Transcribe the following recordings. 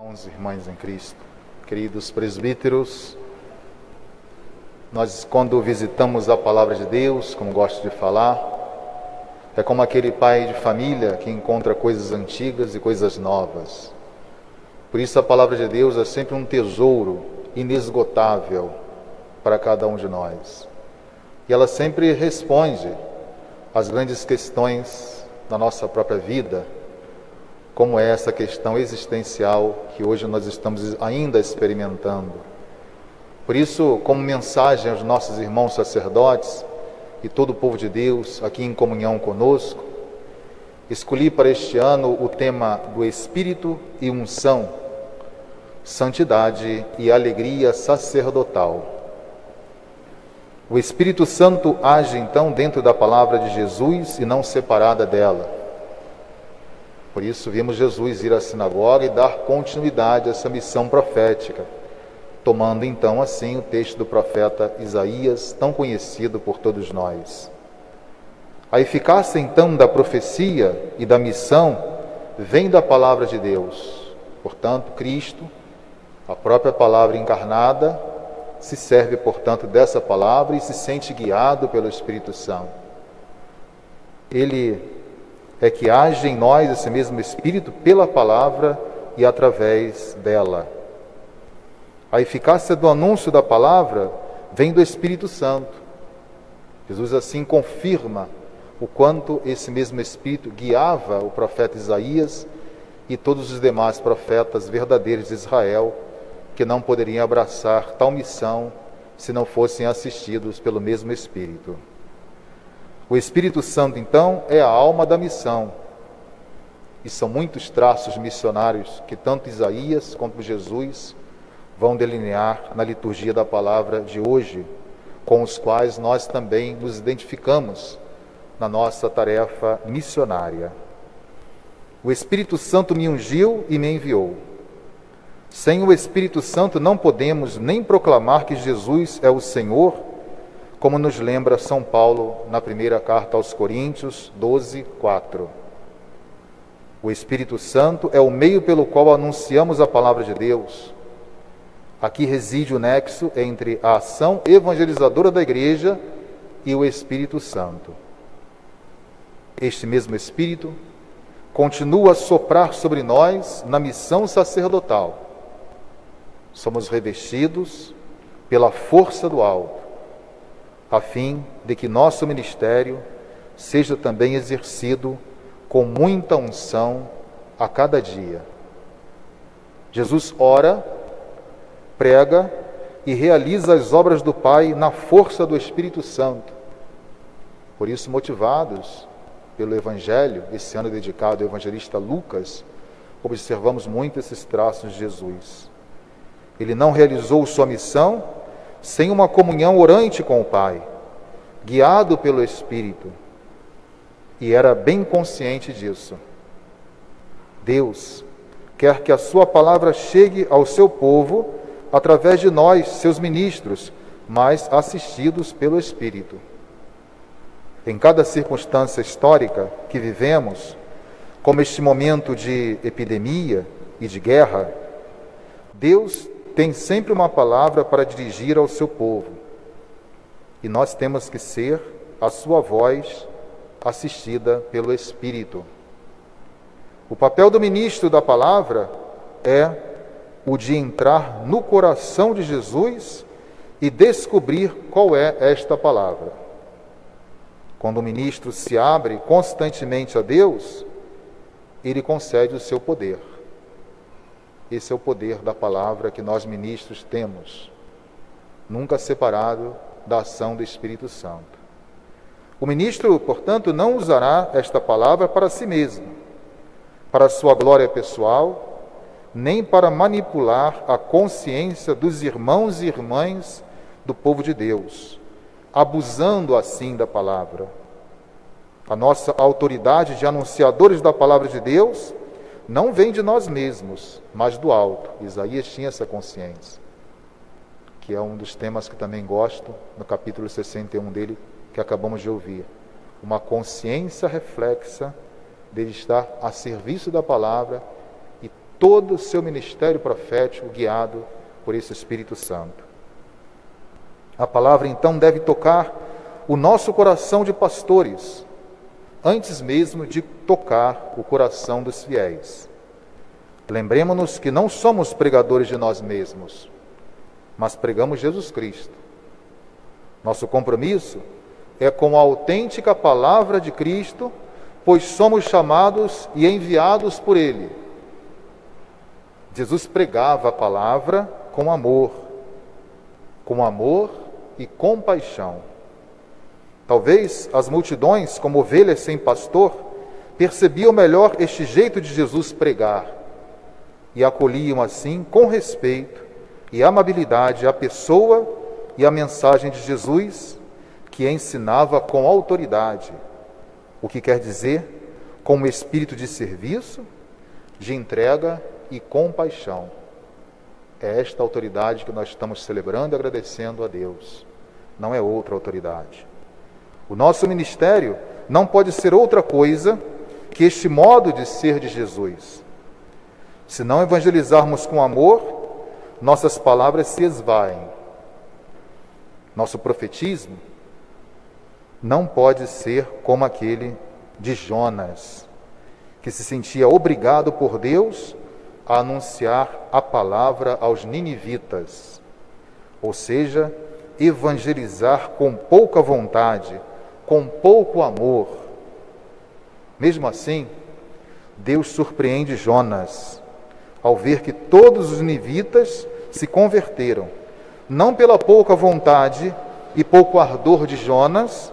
Irmãos e irmãs em Cristo, queridos presbíteros, nós, quando visitamos a palavra de Deus, como gosto de falar, é como aquele pai de família que encontra coisas antigas e coisas novas. Por isso, a palavra de Deus é sempre um tesouro inesgotável para cada um de nós. E ela sempre responde às grandes questões da nossa própria vida como é essa questão existencial que hoje nós estamos ainda experimentando. Por isso, como mensagem aos nossos irmãos sacerdotes e todo o povo de Deus aqui em comunhão conosco, escolhi para este ano o tema do Espírito e unção, santidade e alegria sacerdotal. O Espírito Santo age então dentro da palavra de Jesus e não separada dela. Por isso, vimos Jesus ir à sinagoga e dar continuidade a essa missão profética, tomando então assim o texto do profeta Isaías, tão conhecido por todos nós. A eficácia então da profecia e da missão vem da palavra de Deus. Portanto, Cristo, a própria palavra encarnada, se serve, portanto, dessa palavra e se sente guiado pelo Espírito Santo. Ele é que age em nós esse mesmo Espírito pela palavra e através dela. A eficácia do anúncio da palavra vem do Espírito Santo. Jesus assim confirma o quanto esse mesmo Espírito guiava o profeta Isaías e todos os demais profetas verdadeiros de Israel, que não poderiam abraçar tal missão se não fossem assistidos pelo mesmo Espírito. O Espírito Santo, então, é a alma da missão. E são muitos traços missionários que tanto Isaías quanto Jesus vão delinear na liturgia da palavra de hoje, com os quais nós também nos identificamos na nossa tarefa missionária. O Espírito Santo me ungiu e me enviou. Sem o Espírito Santo não podemos nem proclamar que Jesus é o Senhor como nos lembra São Paulo na primeira carta aos Coríntios 12, 4. O Espírito Santo é o meio pelo qual anunciamos a palavra de Deus. Aqui reside o nexo entre a ação evangelizadora da Igreja e o Espírito Santo. Este mesmo Espírito continua a soprar sobre nós na missão sacerdotal. Somos revestidos pela força do alto a fim de que nosso ministério seja também exercido com muita unção a cada dia. Jesus ora, prega e realiza as obras do Pai na força do Espírito Santo. Por isso, motivados pelo Evangelho, esse ano dedicado ao evangelista Lucas, observamos muito esses traços de Jesus. Ele não realizou sua missão sem uma comunhão orante com o Pai, guiado pelo Espírito, e era bem consciente disso. Deus quer que a Sua palavra chegue ao seu povo através de nós, seus ministros, mas assistidos pelo Espírito. Em cada circunstância histórica que vivemos, como este momento de epidemia e de guerra, Deus tem sempre uma palavra para dirigir ao seu povo. E nós temos que ser a sua voz assistida pelo Espírito. O papel do ministro da palavra é o de entrar no coração de Jesus e descobrir qual é esta palavra. Quando o ministro se abre constantemente a Deus, ele concede o seu poder. Esse é o poder da palavra que nós ministros temos, nunca separado da ação do Espírito Santo. O ministro, portanto, não usará esta palavra para si mesmo, para sua glória pessoal, nem para manipular a consciência dos irmãos e irmãs do povo de Deus, abusando assim da palavra. A nossa autoridade de anunciadores da palavra de Deus não vem de nós mesmos, mas do alto. Isaías tinha essa consciência, que é um dos temas que também gosto, no capítulo 61 dele, que acabamos de ouvir. Uma consciência reflexa de estar a serviço da palavra e todo o seu ministério profético guiado por esse Espírito Santo. A palavra então deve tocar o nosso coração de pastores, antes mesmo de tocar o coração dos fiéis. Lembremos-nos que não somos pregadores de nós mesmos, mas pregamos Jesus Cristo. Nosso compromisso é com a autêntica palavra de Cristo, pois somos chamados e enviados por Ele. Jesus pregava a palavra com amor, com amor e compaixão. Talvez as multidões, como ovelhas sem pastor, percebiam melhor este jeito de Jesus pregar e acolhiam assim, com respeito e amabilidade, a pessoa e a mensagem de Jesus, que ensinava com autoridade, o que quer dizer com um espírito de serviço, de entrega e compaixão. É esta autoridade que nós estamos celebrando e agradecendo a Deus, não é outra autoridade. O nosso ministério não pode ser outra coisa que este modo de ser de Jesus. Se não evangelizarmos com amor, nossas palavras se esvaem. Nosso profetismo não pode ser como aquele de Jonas, que se sentia obrigado por Deus a anunciar a palavra aos ninivitas, ou seja, evangelizar com pouca vontade, com pouco amor. Mesmo assim, Deus surpreende Jonas ao ver que todos os nivitas se converteram, não pela pouca vontade e pouco ardor de Jonas,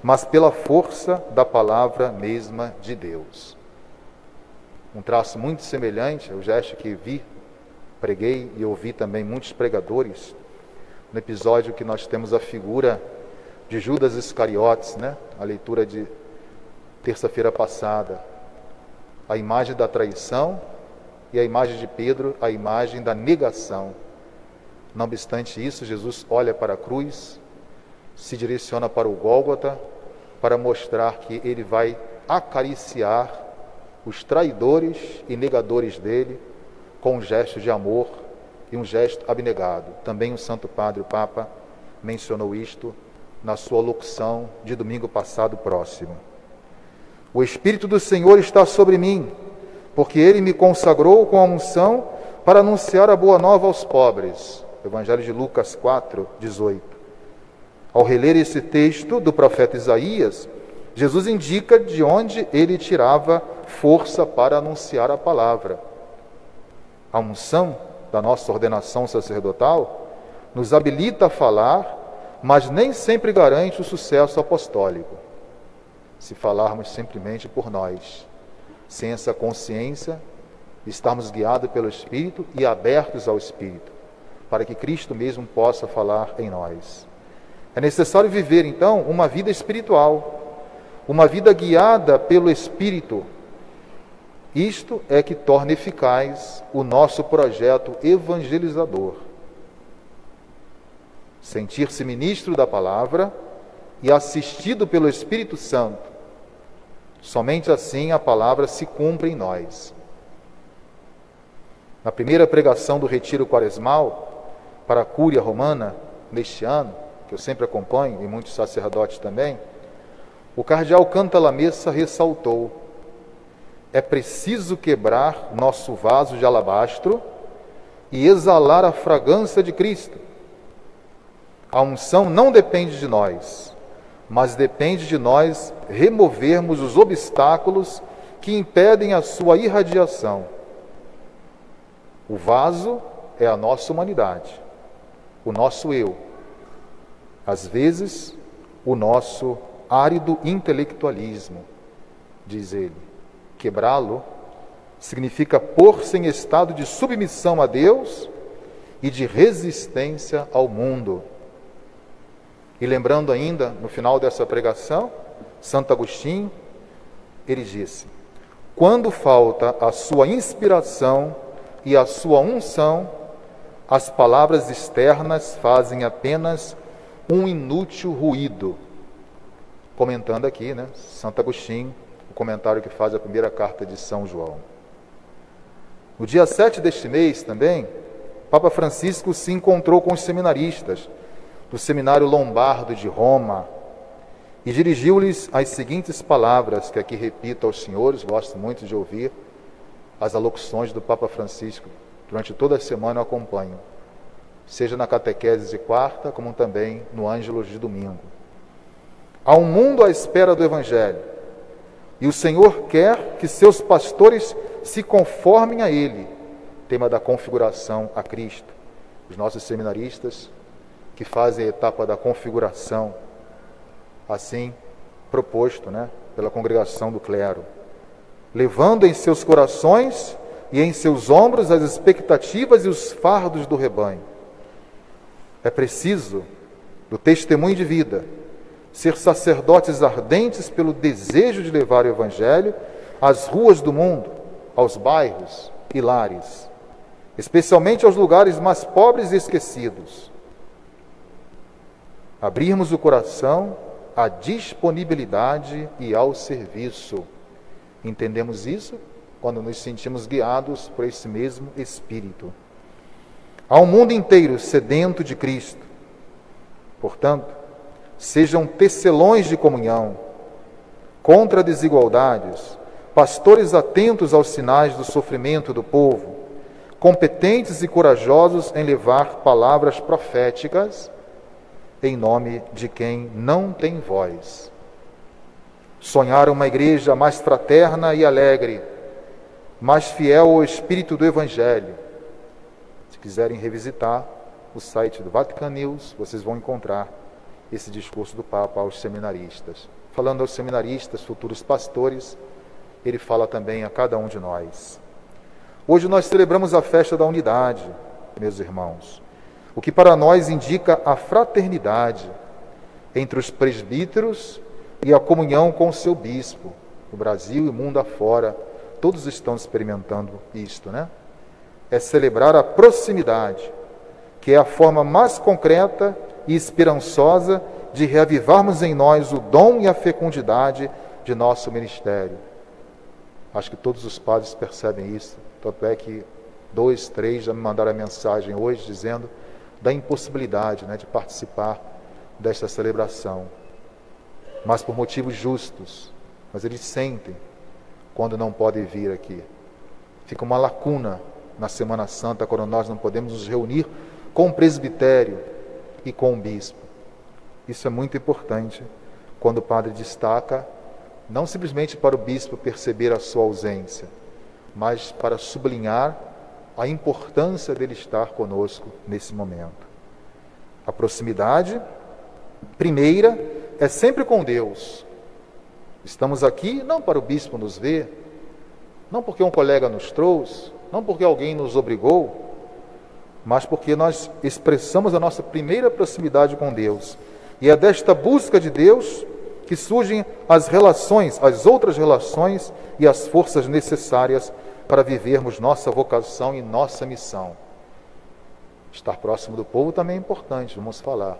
mas pela força da palavra mesma de Deus. Um traço muito semelhante ao gesto que vi, preguei e ouvi também muitos pregadores, no episódio que nós temos a figura de Judas Iscariotes, né? a leitura de terça-feira passada. A imagem da traição e a imagem de Pedro, a imagem da negação. Não obstante isso, Jesus olha para a cruz, se direciona para o Gólgota, para mostrar que ele vai acariciar os traidores e negadores dele com um gesto de amor e um gesto abnegado. Também o Santo Padre, o Papa, mencionou isto na sua locução de domingo passado próximo. O Espírito do Senhor está sobre mim, porque ele me consagrou com a unção para anunciar a boa nova aos pobres. Evangelho de Lucas 4, 18. Ao reler esse texto do profeta Isaías, Jesus indica de onde ele tirava força para anunciar a palavra. A unção da nossa ordenação sacerdotal nos habilita a falar mas nem sempre garante o sucesso apostólico, se falarmos simplesmente por nós, sem essa consciência, estarmos guiados pelo Espírito e abertos ao Espírito, para que Cristo mesmo possa falar em nós. É necessário viver, então, uma vida espiritual, uma vida guiada pelo Espírito. Isto é que torna eficaz o nosso projeto evangelizador sentir-se ministro da palavra e assistido pelo Espírito Santo. Somente assim a palavra se cumpre em nós. Na primeira pregação do Retiro Quaresmal para a Cúria Romana, neste ano, que eu sempre acompanho, e muitos sacerdotes também, o cardeal Cantalamessa ressaltou: é preciso quebrar nosso vaso de alabastro e exalar a fragrância de Cristo a unção não depende de nós, mas depende de nós removermos os obstáculos que impedem a sua irradiação. O vaso é a nossa humanidade, o nosso eu. Às vezes, o nosso árido intelectualismo, diz ele. Quebrá-lo significa pôr-se em estado de submissão a Deus e de resistência ao mundo. E lembrando ainda, no final dessa pregação, Santo Agostinho, ele disse: quando falta a sua inspiração e a sua unção, as palavras externas fazem apenas um inútil ruído. Comentando aqui, né, Santo Agostinho, o comentário que faz a primeira carta de São João. No dia 7 deste mês também, Papa Francisco se encontrou com os seminaristas do Seminário Lombardo de Roma e dirigiu-lhes as seguintes palavras, que aqui repito aos senhores, gosto muito de ouvir as alocuções do Papa Francisco. Durante toda a semana eu acompanho, seja na catequese de quarta, como também no Ângelos de domingo. Há um mundo à espera do Evangelho, e o Senhor quer que seus pastores se conformem a Ele, tema da configuração a Cristo. Os nossos seminaristas que fazem a etapa da configuração, assim proposto né, pela congregação do clero, levando em seus corações e em seus ombros as expectativas e os fardos do rebanho. É preciso, do testemunho de vida, ser sacerdotes ardentes pelo desejo de levar o Evangelho às ruas do mundo, aos bairros e lares, especialmente aos lugares mais pobres e esquecidos. Abrirmos o coração à disponibilidade e ao serviço. Entendemos isso quando nos sentimos guiados por esse mesmo Espírito. Há um mundo inteiro sedento de Cristo. Portanto, sejam tecelões de comunhão, contra desigualdades, pastores atentos aos sinais do sofrimento do povo, competentes e corajosos em levar palavras proféticas em nome de quem não tem voz. Sonhar uma igreja mais fraterna e alegre, mais fiel ao espírito do Evangelho. Se quiserem revisitar o site do Vatican News, vocês vão encontrar esse discurso do Papa aos seminaristas. Falando aos seminaristas, futuros pastores, ele fala também a cada um de nós. Hoje nós celebramos a festa da unidade, meus irmãos, o que para nós indica a fraternidade entre os presbíteros e a comunhão com o seu bispo. No Brasil e mundo afora, todos estão experimentando isto, né? É celebrar a proximidade, que é a forma mais concreta e esperançosa de reavivarmos em nós o dom e a fecundidade de nosso ministério. Acho que todos os padres percebem isso. Tanto é que dois, três já me mandaram a mensagem hoje dizendo da impossibilidade né, de participar desta celebração. Mas por motivos justos. Mas eles sentem quando não podem vir aqui. Fica uma lacuna na Semana Santa quando nós não podemos nos reunir com o presbitério e com o bispo. Isso é muito importante quando o padre destaca não simplesmente para o bispo perceber a sua ausência, mas para sublinhar a importância dele estar conosco nesse momento. A proximidade, primeira, é sempre com Deus. Estamos aqui não para o bispo nos ver, não porque um colega nos trouxe, não porque alguém nos obrigou, mas porque nós expressamos a nossa primeira proximidade com Deus. E é desta busca de Deus que surgem as relações, as outras relações e as forças necessárias para vivermos nossa vocação e nossa missão. Estar próximo do povo também é importante, vamos falar.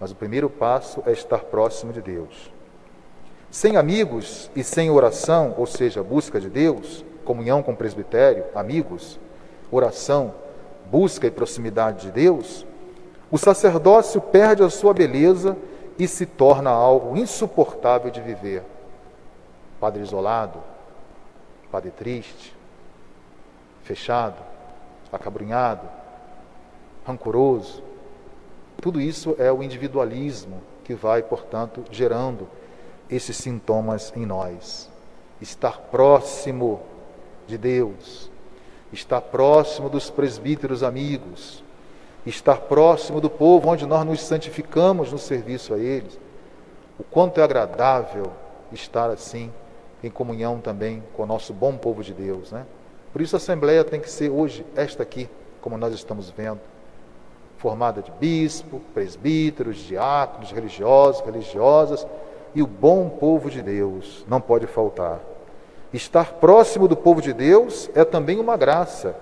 Mas o primeiro passo é estar próximo de Deus. Sem amigos e sem oração, ou seja, busca de Deus, comunhão com o presbitério, amigos, oração, busca e proximidade de Deus, o sacerdócio perde a sua beleza e se torna algo insuportável de viver. Padre isolado, padre triste, fechado, acabrunhado, rancoroso. Tudo isso é o individualismo que vai, portanto, gerando esses sintomas em nós. Estar próximo de Deus, estar próximo dos presbíteros amigos, estar próximo do povo onde nós nos santificamos no serviço a eles. O quanto é agradável estar assim, em comunhão também com o nosso bom povo de Deus, né? Por isso a Assembleia tem que ser hoje esta aqui, como nós estamos vendo, formada de bispo, presbíteros, diáconos, religiosos, religiosas e o bom povo de Deus, não pode faltar. Estar próximo do povo de Deus é também uma graça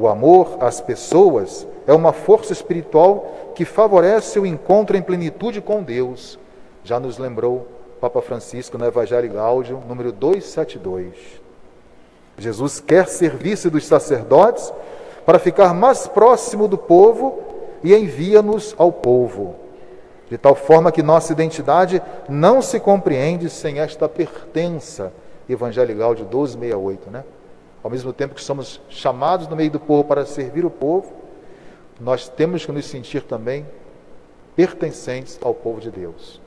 o amor às pessoas é uma força espiritual que favorece o encontro em plenitude com Deus. Já nos lembrou Papa Francisco no Evangelho Gáudio, número 272. Jesus quer servir-se dos sacerdotes para ficar mais próximo do povo e envia-nos ao povo, de tal forma que nossa identidade não se compreende sem esta pertença evangelical de 1268, né? Ao mesmo tempo que somos chamados no meio do povo para servir o povo, nós temos que nos sentir também pertencentes ao povo de Deus.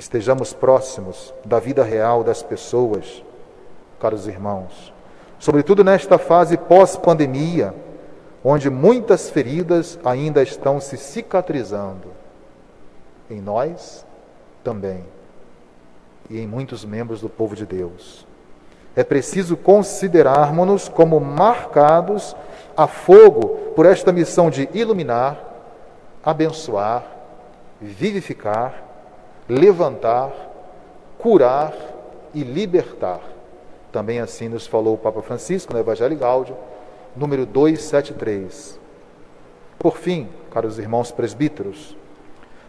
Estejamos próximos da vida real das pessoas, caros irmãos, sobretudo nesta fase pós-pandemia, onde muitas feridas ainda estão se cicatrizando. Em nós também, e em muitos membros do povo de Deus. É preciso considerarmos-nos como marcados a fogo por esta missão de iluminar, abençoar, vivificar, levantar, curar e libertar. Também assim nos falou o Papa Francisco no Evangelho Gáudio, número 273. Por fim, caros irmãos presbíteros,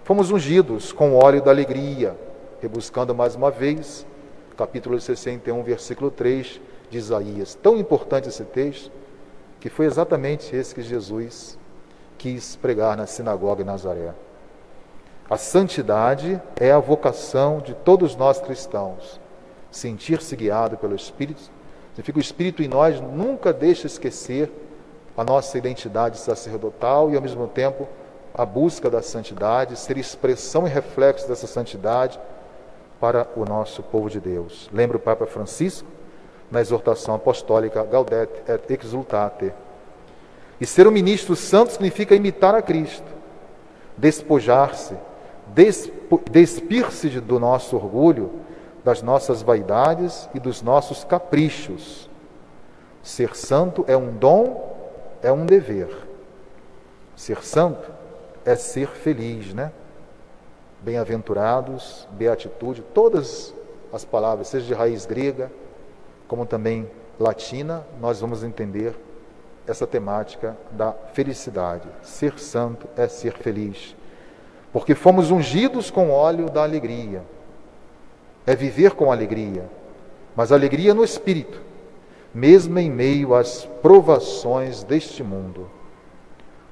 fomos ungidos com o óleo da alegria, rebuscando mais uma vez, capítulo 61, versículo 3 de Isaías. Tão importante esse texto, que foi exatamente esse que Jesus quis pregar na sinagoga em Nazaré. A santidade é a vocação de todos nós cristãos. Sentir-se guiado pelo Espírito Significa o Espírito em nós nunca deixa esquecer a nossa identidade sacerdotal e, ao mesmo tempo, a busca da santidade, ser expressão e reflexo dessa santidade para o nosso povo de Deus. Lembra o Papa Francisco na exortação apostólica Gaudete et Exultate. E ser um ministro santo significa imitar a Cristo, despojar-se, despir-se do nosso orgulho das nossas vaidades e dos nossos caprichos. Ser santo é um dom, é um dever. Ser santo é ser feliz, né? Bem-aventurados, beatitude, todas as palavras, seja de raiz grega, como também latina, nós vamos entender essa temática da felicidade. Ser santo é ser feliz. Porque fomos ungidos com óleo da alegria é viver com alegria, mas alegria no espírito, mesmo em meio às provações deste mundo.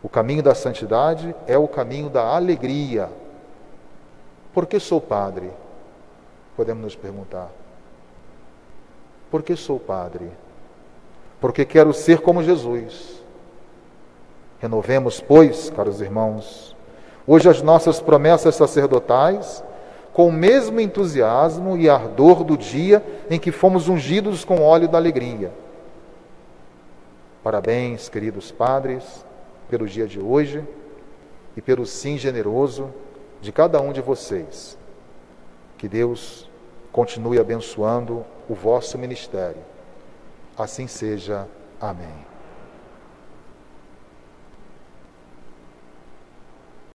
O caminho da santidade é o caminho da alegria. Por que sou padre? Podemos nos perguntar. Por que sou padre? Porque quero ser como Jesus. Renovemos, pois, caros irmãos, hoje as nossas promessas sacerdotais com o mesmo entusiasmo e ardor do dia em que fomos ungidos com óleo da alegria. Parabéns, queridos padres, pelo dia de hoje e pelo sim generoso de cada um de vocês. Que Deus continue abençoando o vosso ministério. Assim seja. Amém.